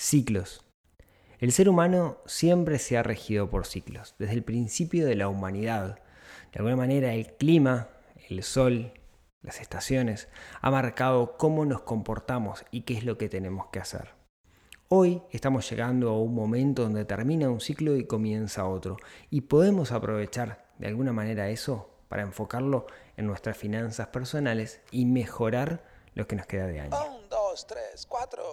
Ciclos. El ser humano siempre se ha regido por ciclos, desde el principio de la humanidad. De alguna manera el clima, el sol, las estaciones, ha marcado cómo nos comportamos y qué es lo que tenemos que hacer. Hoy estamos llegando a un momento donde termina un ciclo y comienza otro, y podemos aprovechar de alguna manera eso para enfocarlo en nuestras finanzas personales y mejorar lo que nos queda de año. Un, dos, tres, cuatro.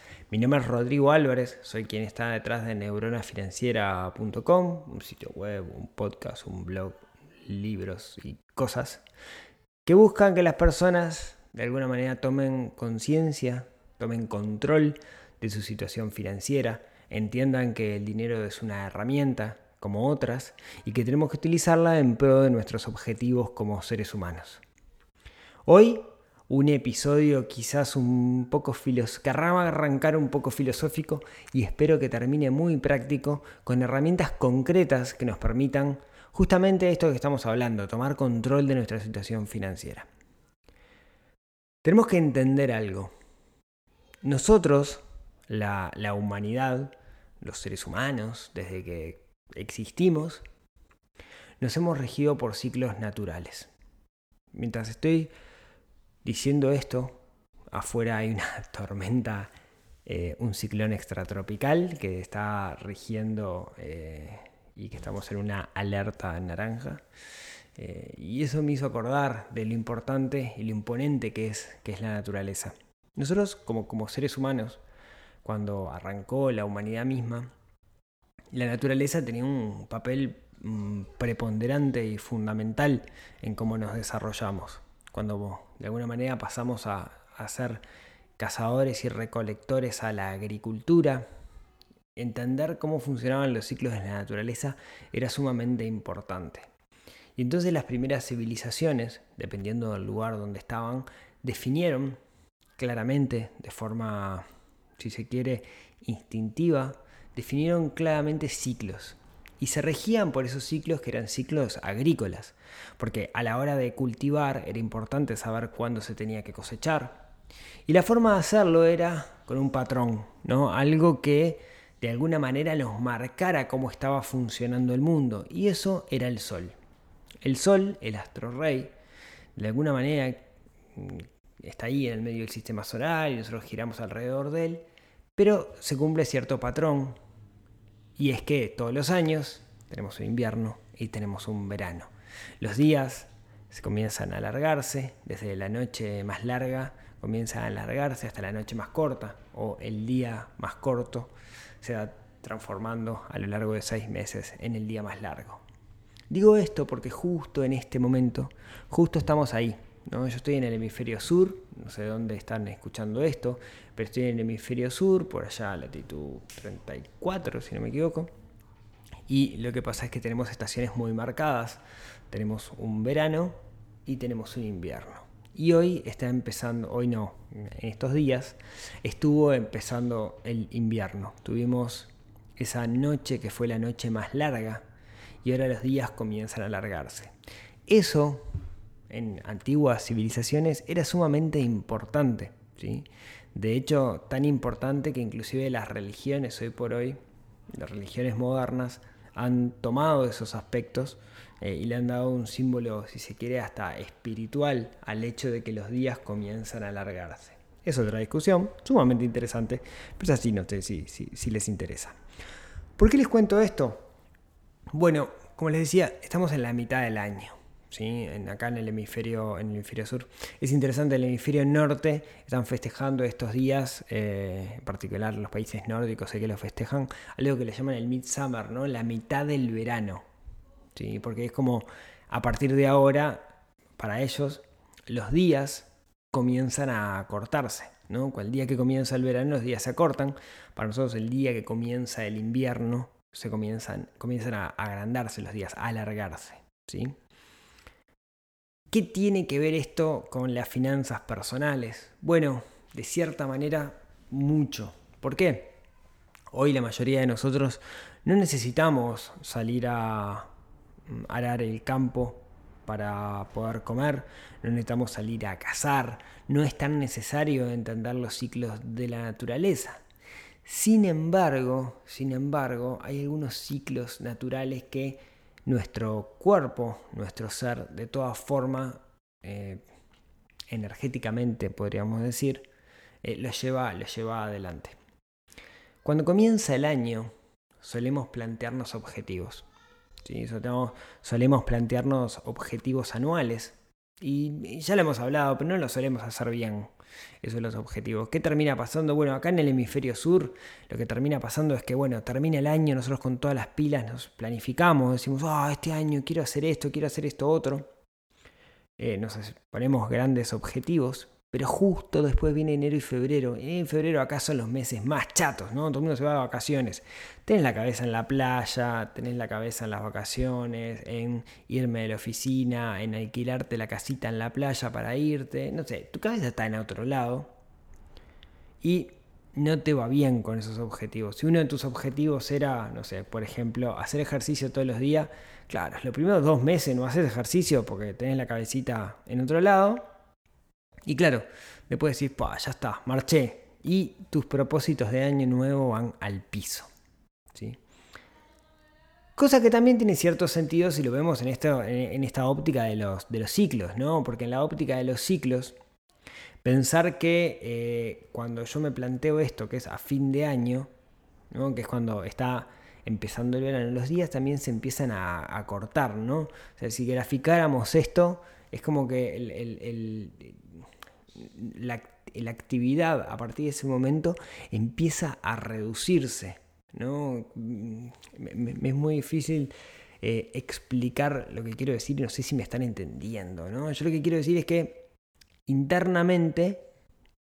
Mi nombre es Rodrigo Álvarez, soy quien está detrás de neuronafinanciera.com, un sitio web, un podcast, un blog, libros y cosas que buscan que las personas de alguna manera tomen conciencia, tomen control de su situación financiera, entiendan que el dinero es una herramienta como otras y que tenemos que utilizarla en pro de nuestros objetivos como seres humanos. Hoy un episodio quizás un poco filosófico, arrancar un poco filosófico y espero que termine muy práctico con herramientas concretas que nos permitan justamente esto que estamos hablando, tomar control de nuestra situación financiera. Tenemos que entender algo. Nosotros, la, la humanidad, los seres humanos, desde que existimos, nos hemos regido por ciclos naturales. Mientras estoy diciendo esto, afuera hay una tormenta, eh, un ciclón extratropical que está rigiendo eh, y que estamos en una alerta naranja. Eh, y eso me hizo acordar de lo importante y lo imponente que es, que es la naturaleza. Nosotros como, como seres humanos, cuando arrancó la humanidad misma, la naturaleza tenía un papel mm, preponderante y fundamental en cómo nos desarrollamos. Cuando de alguna manera pasamos a, ser cazadores y recolectores a la agricultura, entender cómo funcionaban los ciclos de la naturaleza era sumamente importante. Y entonces las primeras civilizaciones, dependiendo del lugar donde estaban, definieron claramente, de forma, si se quiere, instintiva, definieron claramente ciclos. Y se regían por esos ciclos que eran ciclos agrícolas, porque a la hora de cultivar era importante saber cuándo se tenía que cosechar. Y la forma de hacerlo era con un patrón, ¿no? Algo que de alguna manera nos marcara cómo estaba funcionando el mundo. Y eso era el Sol. El Sol, el astro rey, de alguna manera mm, está ahí en el medio del sistema solar y nosotros giramos alrededor de él, pero se cumple cierto patrón. Y es que todos los años tenemos un invierno y tenemos un verano. Los días se comienzan a alargarse, desde la noche más larga comienza a alargarse hasta la noche más corta, o el día más corto se va transformando a lo largo de seis meses en el día más largo. Digo esto porque justo en este momento, justo estamos ahí. ¿No? Yo estoy en el hemisferio sur, no sé dónde están escuchando esto, pero estoy en el hemisferio sur, por allá latitud 34, si no me equivoco. Y lo que pasa es que tenemos estaciones muy marcadas. Tenemos un verano y tenemos un invierno. Y hoy está empezando, hoy no, en estos días estuvo empezando el invierno. Tuvimos esa noche que fue la noche más larga y ahora los días comienzan a alargarse. Eso en antiguas civilizaciones era sumamente importante. ¿sí? De hecho, tan importante que inclusive las religiones hoy por hoy, las religiones modernas, han tomado esos aspectos eh, y le han dado un símbolo, si se quiere, hasta espiritual al hecho de que los días comienzan a alargarse. Es otra discusión, sumamente interesante, pero así no sé si, si, si les interesa. ¿Por qué les cuento esto? Bueno, como les decía, estamos en la mitad del año. Acá en el, hemisferio, en el hemisferio sur. Es interesante, en el hemisferio norte están festejando estos días, eh, en particular los países nórdicos sé que lo festejan, algo que le llaman el midsummer, ¿no? la mitad del verano. ¿sí? Porque es como a partir de ahora, para ellos, los días comienzan a cortarse. ¿no? El día que comienza el verano, los días se acortan. Para nosotros, el día que comienza el invierno, se comienzan, comienzan a agrandarse los días, a alargarse. ¿sí? ¿Qué tiene que ver esto con las finanzas personales? Bueno, de cierta manera, mucho. ¿Por qué? Hoy la mayoría de nosotros no necesitamos salir a mm, arar el campo para poder comer, no necesitamos salir a cazar, no es tan necesario entender los ciclos de la naturaleza. Sin embargo, sin embargo, hay algunos ciclos naturales que nuestro cuerpo, nuestro ser, de toda forma, eh, energéticamente podríamos decir, eh, lo, lleva, lo lleva adelante. Cuando comienza el año, solemos plantearnos objetivos. ¿sí? Solemos plantearnos objetivos anuales. Y ya lo hemos hablado, pero no lo solemos hacer bien. Esos son los objetivos. ¿Qué termina pasando? Bueno, acá en el hemisferio sur lo que termina pasando es que, bueno, termina el año, nosotros con todas las pilas nos planificamos, decimos, ah, este año quiero hacer esto, quiero hacer esto otro. Eh, nos ponemos grandes objetivos, pero justo después viene enero y febrero. En febrero acá son los meses más chatos, ¿no? Todo el mundo se va de vacaciones. Tenés la cabeza en la playa, tenés la cabeza en las vacaciones, en irme de la oficina, en alquilarte la casita en la playa para irte. No sé, tu cabeza está en otro lado. Y no te va bien con esos objetivos. Si uno de tus objetivos era, no sé, por ejemplo, hacer ejercicio todos los días, claro, los primeros dos meses no haces ejercicio porque tenés la cabecita en otro lado y claro, después decís, ya está, marché. Y tus propósitos de año nuevo van al piso. ¿sí? Cosa que también tiene cierto sentido si lo vemos en, esto, en esta óptica de los, de los ciclos, ¿no? Porque en la óptica de los ciclos, pensar que eh, cuando yo me planteo esto, que es a fin de año, ¿no? que es cuando está empezando el verano, los días también se empiezan a, cortar, ¿no? Si graficáramos esto, es como que la, actividad a partir de ese momento empieza a reducirse. ¿no? Me, es muy difícil eh, explicar lo que quiero decir y no sé si me están entendiendo. ¿no? Yo lo que quiero decir es que internamente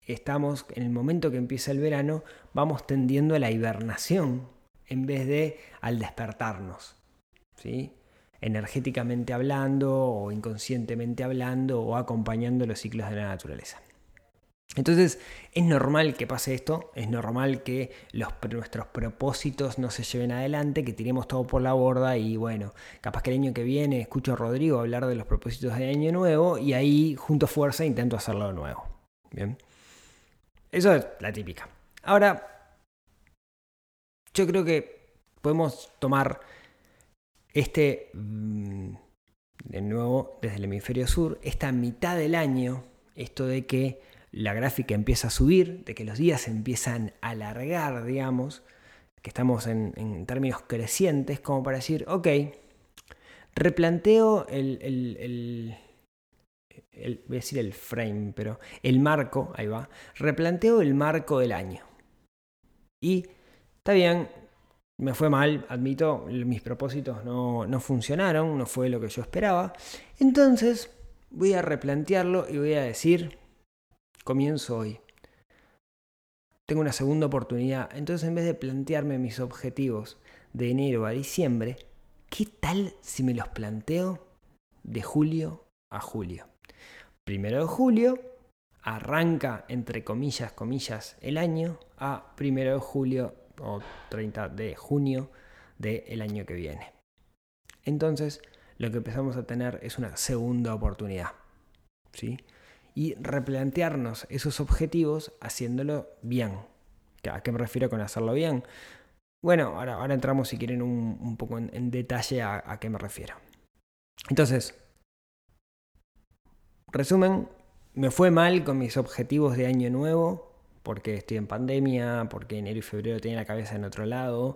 estamos, en el momento que empieza el verano, vamos tendiendo a la hibernación en vez de al despertarnos. ¿sí? energéticamente hablando o inconscientemente hablando o acompañando los ciclos de la naturaleza. Entonces es normal que pase esto, es normal que nuestros propósitos no se lleven adelante, que tiremos todo por la borda y bueno, capaz que el año que viene escucho a Rodrigo hablar de los propósitos de año nuevo y ahí junto fuerza intento hacerlo nuevo. Bien, eso es la típica. Ahora, yo creo que podemos tomar este, mm, de nuevo, desde el hemisferio sur, esta mitad del año, esto de que la gráfica empieza a subir, de que los días empiezan a alargar, digamos, que estamos en, términos crecientes, como para decir, ok, replanteo el, el, el, voy a decir el frame, pero el marco, ahí va, replanteo el marco del año. Y está bien, me fue mal, admito, mis propósitos no, no, funcionaron, no fue lo que yo esperaba. Entonces voy a replantearlo y voy a decir, comienzo hoy. Tengo una segunda oportunidad. Entonces en vez de plantearme mis objetivos de enero a diciembre, ¿qué tal si me los planteo de julio a julio? Primero de julio arranca, entre comillas, comillas, el año a primero de julio o 30 de junio del año que viene. Entonces, lo que empezamos a tener es una segunda oportunidad. ¿sí? Y replantearnos esos objetivos haciéndolo bien. ¿A qué me refiero con hacerlo bien? Bueno, ahora, entramos si quieren un, poco en, detalle a qué me refiero. Entonces, resumen, me fue mal con mis objetivos de año nuevo, porque estoy en pandemia, porque enero y febrero tenía la cabeza en otro lado,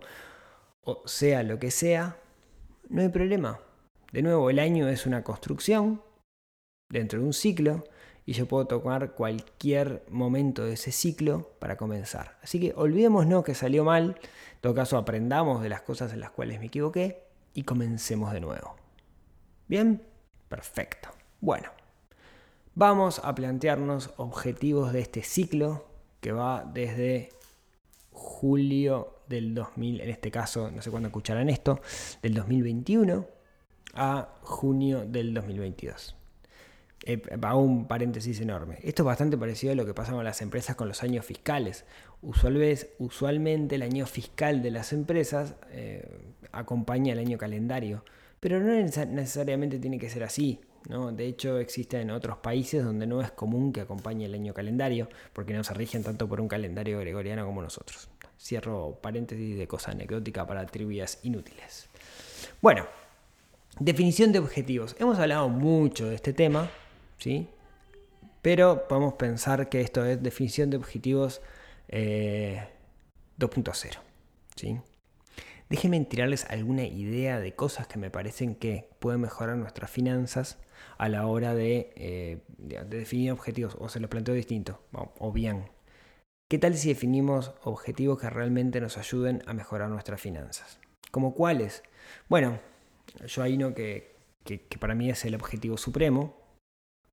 o sea lo que sea, no hay problema. De nuevo, el año es una construcción dentro de un ciclo y yo puedo tomar cualquier momento de ese ciclo para comenzar. Así que olvidémonos que salió mal, en todo caso aprendamos de las cosas en las cuales me equivoqué y comencemos de nuevo. ¿Bien? Perfecto. Bueno, vamos a plantearnos objetivos de este ciclo que va desde julio del 2000, en este caso, no sé cuándo escucharán esto, del 2021 a junio del 2022. Eh, un paréntesis enorme. Esto es bastante parecido a lo que pasa con las empresas con los años fiscales. usualmente el año fiscal de las empresas eh, acompaña el año calendario, pero no necesariamente tiene que ser así. ¿No? De hecho, existe en otros países donde no es común que acompañe el año calendario, porque no se rigen tanto por un calendario gregoriano como nosotros. Cierro paréntesis de cosa anecdótica para trivias inútiles. Bueno, definición de objetivos. Hemos hablado mucho de este tema, ¿sí? Pero podemos pensar que esto es definición de objetivos 2.0, eh, ¿sí? Déjenme tirarles alguna idea de cosas que me parecen que pueden mejorar nuestras finanzas a la hora de, eh, definir objetivos. O se lo planteo distinto, o bien. ¿Qué tal si definimos objetivos que realmente nos ayuden a mejorar nuestras finanzas? ¿Como cuáles? Bueno, yo hay uno que, que para mí es el objetivo supremo,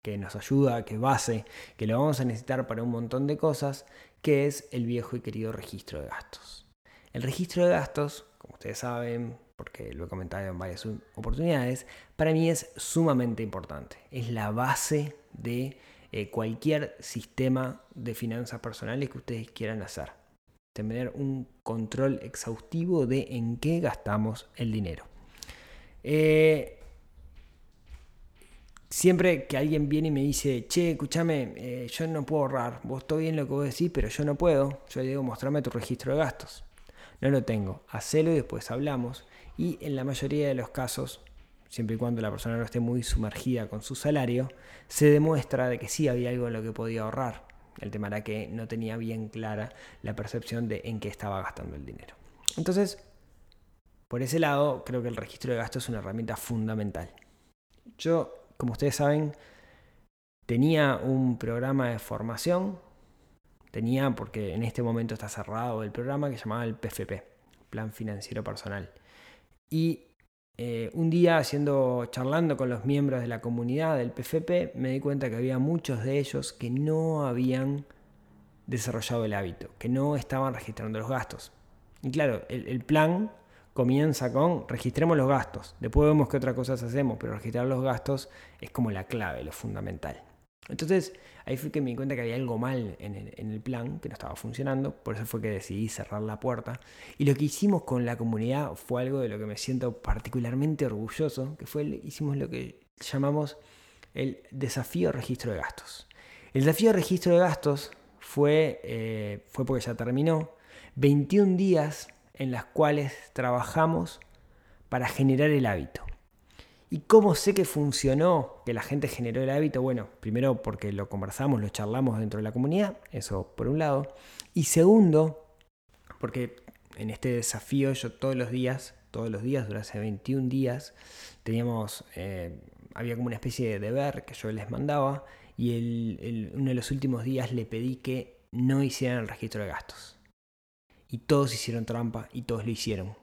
que nos ayuda, que base, que lo vamos a necesitar para un montón de cosas, que es el viejo y querido registro de gastos. El registro de gastos, como ustedes saben, porque lo he comentado en varias oportunidades, para mí es sumamente importante. Es la base de eh, cualquier sistema de finanzas personales que ustedes quieran hacer. Tener un control exhaustivo de en qué gastamos el dinero. Eh, siempre que alguien viene y me dice, che, escúchame, eh, yo no puedo ahorrar, vos todo bien lo que vos decís, pero yo no puedo, yo le digo, mostrame tu registro de gastos. No lo tengo, hacelo y después hablamos. Y en la mayoría de los casos, siempre y cuando la persona no esté muy sumergida con su salario, se demuestra de que sí había algo en lo que podía ahorrar. El tema era que no tenía bien clara la percepción de en qué estaba gastando el dinero. Entonces, por ese lado, creo que el registro de gastos es una herramienta fundamental. Yo como ustedes saben, tenía un programa de formación, tenía, porque en este momento está cerrado el programa, que llamaba el PFP, Plan Financiero Personal. Y eh, un día, haciendo, charlando con los miembros de la comunidad del PFP, me di cuenta que había muchos de ellos que no habían desarrollado el hábito, que no estaban registrando los gastos. Y claro, el plan comienza con registremos los gastos. Después vemos qué otras cosas hacemos, pero registrar los gastos es como la clave, lo fundamental. Entonces ahí fue que me di cuenta que había algo mal en el, plan, que no estaba funcionando, por eso fue que decidí cerrar la puerta. Y lo que hicimos con la comunidad fue algo de lo que me siento particularmente orgulloso, que fue hicimos lo que llamamos el desafío registro de gastos. El desafío registro de gastos fue, eh, fue porque ya terminó, 21 días en las cuales trabajamos para generar el hábito. ¿Y cómo sé que funcionó, que la gente generó el hábito? Bueno, primero porque lo conversamos, lo charlamos dentro de la comunidad, eso por un lado. Y segundo, porque en este desafío yo todos los días, todos los días, durante 21 días, teníamos, eh, había como una especie de deber que yo les mandaba y uno de los últimos días le pedí que no hicieran el registro de gastos y todos hicieron trampa y todos lo hicieron.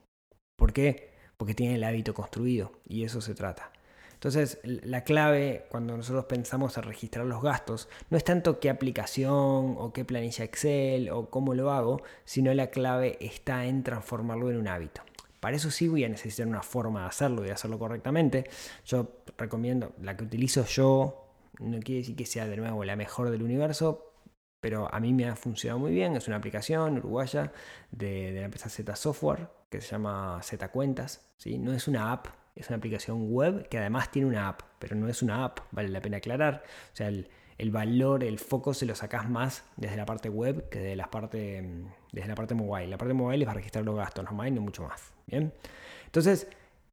¿Por qué? Porque tienen el hábito construido y eso se trata. Entonces, la clave cuando nosotros pensamos en registrar los gastos no es tanto qué aplicación o qué planilla Excel o cómo lo hago, sino la clave está en transformarlo en un hábito. Para eso sí voy a necesitar una forma de hacerlo y de hacerlo correctamente. Yo recomiendo la que utilizo yo, no quiere decir que sea de nuevo la mejor del universo, pero a mí me ha funcionado muy bien. Es una aplicación uruguaya de, la empresa Z Software que se llama Z Cuentas. ¿sí? No es una app, es una aplicación web que además tiene una app, pero no es una app, vale la pena aclarar. O sea, el, valor, el foco se lo sacas más desde la parte web que desde la parte, desde la parte mobile. La parte mobile es para registrar los gastos, no más y no mucho más. Bien. Entonces,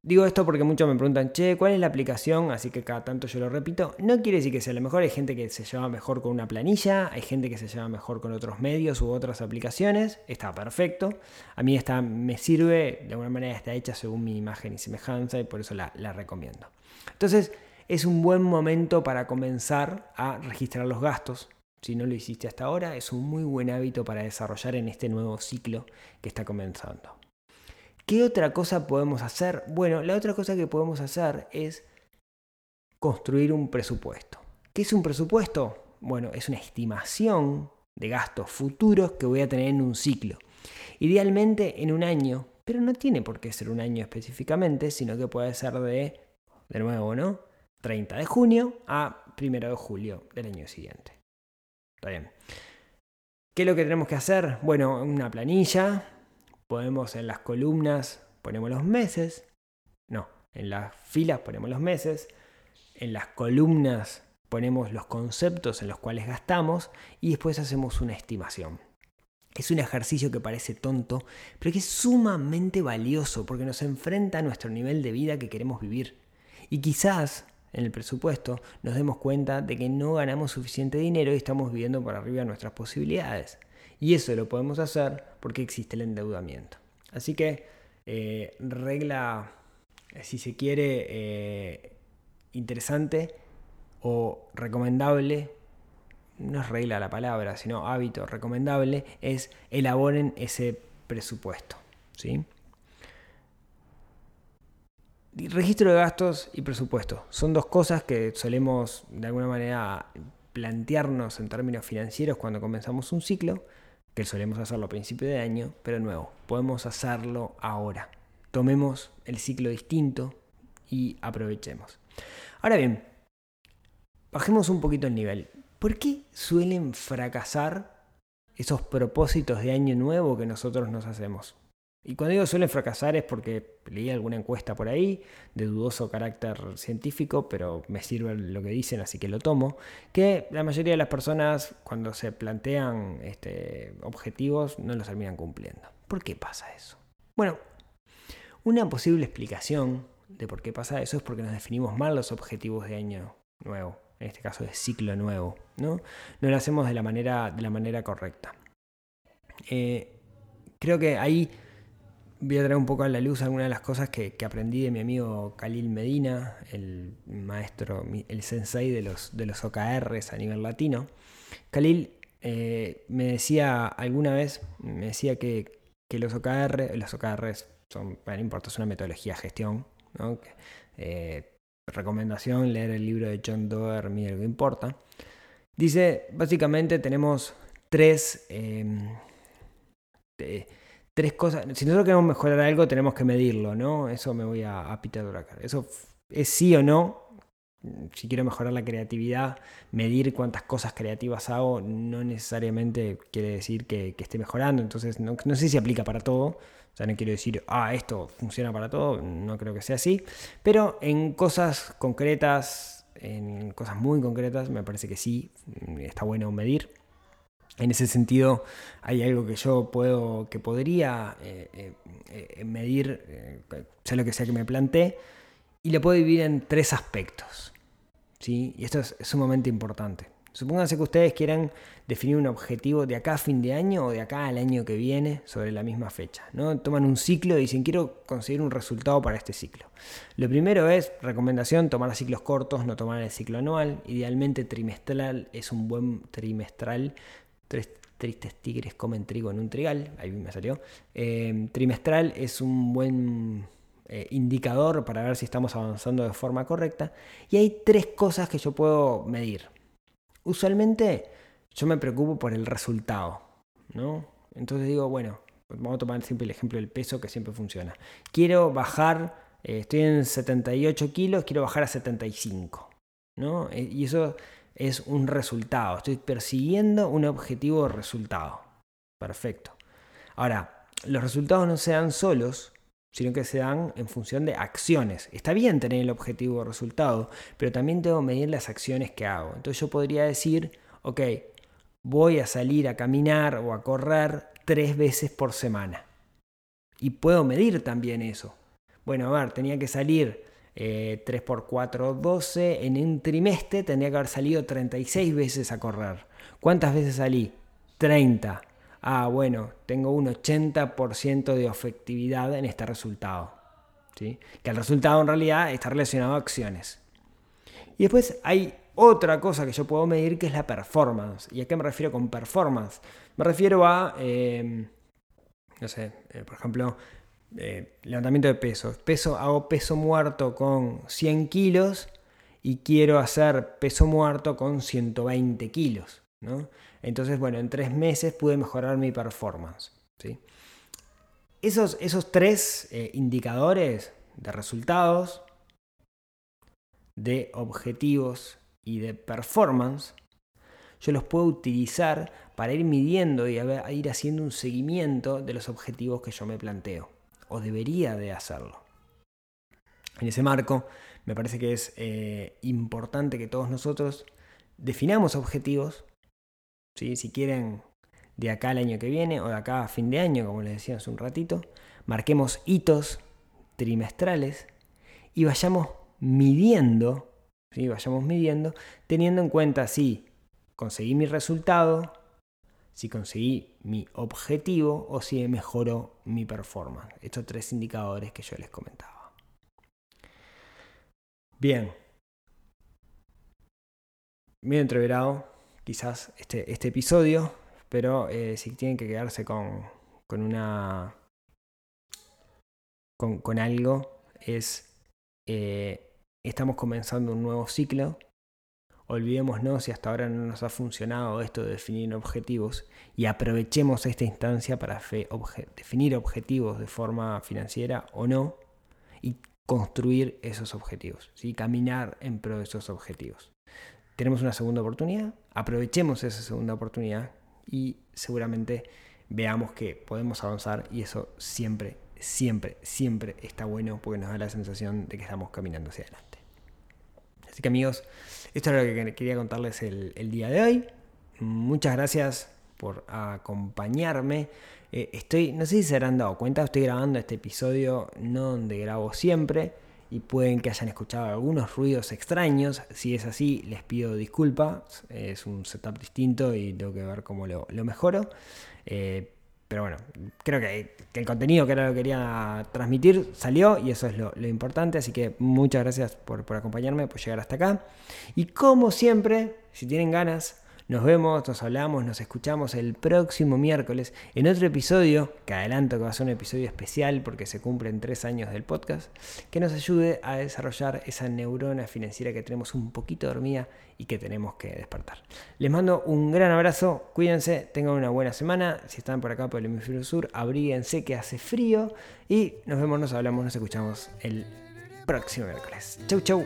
Digo esto porque muchos me preguntan, che, ¿cuál es la aplicación? Así que cada tanto yo lo repito. No quiere decir que sea lo mejor. Hay gente que se lleva mejor con una planilla, hay gente que se lleva mejor con otros medios u otras aplicaciones. Está perfecto. A mí esta me sirve, de alguna manera está hecha según mi imagen y semejanza y por eso la, la recomiendo. Entonces, es un buen momento para comenzar a registrar los gastos. Si no lo hiciste hasta ahora, es un muy buen hábito para desarrollar en este nuevo ciclo que está comenzando. ¿Qué otra cosa podemos hacer? Bueno, la otra cosa que podemos hacer es construir un presupuesto. ¿Qué es un presupuesto? Bueno, es una estimación de gastos futuros que voy a tener en un ciclo. Idealmente en un año, pero no tiene por qué ser un año específicamente, sino que puede ser de, de nuevo, ¿no? 30 de junio a 1 de julio del año siguiente. Está bien. ¿Qué es lo que tenemos que hacer? Bueno, una planilla, podemos en las columnas ponemos los meses, no, en las filas ponemos los meses, en las columnas ponemos los conceptos en los cuales gastamos y después hacemos una estimación. Es un ejercicio que parece tonto, pero que es sumamente valioso porque nos enfrenta a nuestro nivel de vida que queremos vivir. Y quizás en el presupuesto nos demos cuenta de que no ganamos suficiente dinero y estamos viviendo por arriba de nuestras posibilidades. Y eso lo podemos hacer porque existe el endeudamiento. Así que eh, regla, si se quiere, eh, interesante o recomendable, no es regla la palabra, sino hábito recomendable, es elaboren ese presupuesto. ¿sí? Registro de gastos y presupuesto son dos cosas que solemos de alguna manera plantearnos en términos financieros cuando comenzamos un ciclo que solemos hacerlo a principio de año, pero nuevo, podemos hacerlo ahora. Tomemos el ciclo distinto y aprovechemos. Ahora bien, bajemos un poquito el nivel. ¿Por qué suelen fracasar esos propósitos de año nuevo que nosotros nos hacemos? Y cuando digo suelen fracasar es porque leí alguna encuesta por ahí de dudoso carácter científico, pero me sirve lo que dicen, así que lo tomo, que la mayoría de las personas cuando se plantean este, objetivos no los terminan cumpliendo. ¿Por qué pasa eso? Bueno, una posible explicación de por qué pasa eso es porque nos definimos mal los objetivos de año nuevo, en este caso de ciclo nuevo, ¿no? No lo hacemos de la manera, de la manera correcta. Eh, creo que ahí voy a traer un poco a la luz algunas de las cosas que, aprendí de mi amigo Khalil Medina, el maestro, el sensei de los, de los OKRs a nivel latino. Khalil eh, me decía alguna vez, me decía que, los OKR, los OKRs son, no importa, es una metodología de gestión, eh, recomendación, leer el libro de John Doerr, lo que importa. Dice, básicamente tenemos tres... Em, tres cosas. Si nosotros queremos mejorar algo, tenemos que medirlo, ¿no? Eso me voy a, a Peter Eso es sí o no. Si quiero mejorar la creatividad, medir cuántas cosas creativas hago no necesariamente quiere decir que, esté mejorando. Entonces, no, sé si aplica para todo. O sea, no quiero decir, ah, esto funciona para todo. No creo que sea así. Pero en cosas concretas, en cosas muy concretas, me parece que sí, está bueno medir. En ese sentido, hay algo que yo puedo, que podría eh, eh, eh, medir, sea lo que sea que me planteé, y lo puedo dividir en tres aspectos. ¿sí? Y esto es, sumamente importante. Supónganse que ustedes quieran definir un objetivo de acá a fin de año o de acá al año que viene sobre la misma fecha. ¿no? Toman un ciclo y dicen quiero conseguir un resultado para este ciclo. Lo primero es, recomendación, tomar ciclos cortos, no tomar el ciclo anual. Idealmente trimestral es un buen trimestral Tres tristes tigres comen trigo en un trigal, ahí me salió. Eh, trimestral es un buen eh, indicador para ver si estamos avanzando de forma correcta. Y hay tres cosas que yo puedo medir. Usualmente yo me preocupo por el resultado, ¿no? Entonces digo, bueno, vamos a tomar siempre el ejemplo del peso que siempre funciona. Quiero bajar, eh, estoy en 78 kilos, quiero bajar a 75, ¿no? y eso es un resultado. Estoy persiguiendo un objetivo de resultado. Perfecto. Ahora, los resultados no se dan solos, sino que se dan en función de acciones. Está bien tener el objetivo de resultado, pero también tengo que medir las acciones que hago. Entonces yo podría decir, ok, voy a salir a caminar o a correr tres veces por semana. Y puedo medir también eso. Bueno, a ver, tenía que salir eh, 3 por 4, 12. En un trimestre tendría que haber salido 36 veces a correr. ¿Cuántas veces salí? 30. Ah, bueno, tengo un 80% de efectividad en este resultado. ¿sí? Que el resultado en realidad está relacionado a acciones. Y después hay otra cosa que yo puedo medir que es la performance. ¿Y a qué me refiero con performance? Me refiero a, eh, no sé, eh, por ejemplo, eh, levantamiento de peso. peso. Hago peso muerto con 100 kilos y quiero hacer peso muerto con 120 kilos. ¿no? Entonces, bueno, en tres meses pude mejorar mi performance. ¿sí? Esos, esos tres eh, indicadores de resultados, de objetivos y de performance, yo los puedo utilizar para ir midiendo y a ir haciendo un seguimiento de los objetivos que yo me planteo, o debería de hacerlo. En ese marco, me parece que es eh, importante que todos nosotros definamos objetivos, si quieren de acá al año que viene o de acá a fin de año, como les decía hace un ratito, marquemos hitos trimestrales y vayamos midiendo, ¿sí? vayamos midiendo, teniendo en cuenta si conseguí mi resultado, si conseguí mi objetivo o si mejoró mi performance. Estos tres indicadores que yo les comentaba. Bien. Medio entreverado quizás este, este episodio, pero eh, si tienen que quedarse con, con una... Con, con algo es... Eh, estamos comenzando un nuevo ciclo Olvidémonos si hasta ahora no nos ha funcionado esto de definir objetivos y aprovechemos esta instancia para definir objetivos de forma financiera o no y construir esos objetivos, ¿sí? caminar en pro de esos objetivos. Tenemos una segunda oportunidad, aprovechemos esa segunda oportunidad y seguramente veamos que podemos avanzar y eso siempre, siempre, siempre está bueno porque nos da la sensación de que estamos caminando hacia adelante. Así que amigos, esto es lo que quería contarles el, día de hoy. Muchas gracias por acompañarme. Eh, estoy, no sé si se habrán dado cuenta, estoy grabando este episodio no donde grabo siempre y pueden que hayan escuchado algunos ruidos extraños. Si es así, les pido disculpas. Es un setup distinto y tengo que ver cómo lo, mejoro. Eh, pero bueno, creo que, el contenido que era lo que quería transmitir salió y eso es lo, importante. Así que muchas gracias por, por acompañarme, por llegar hasta acá. Y como siempre, si tienen ganas, nos vemos, nos hablamos, nos escuchamos el próximo miércoles en otro episodio, que adelanto que va a ser un episodio especial porque se cumplen tres años del podcast, que nos ayude a desarrollar esa neurona financiera que tenemos un poquito dormida y que tenemos que despertar. Les mando un gran abrazo, cuídense, tengan una buena semana. Si están por acá por el hemisferio sur, abríguense que hace frío y nos vemos, nos hablamos, nos escuchamos el próximo miércoles. Chau, chau.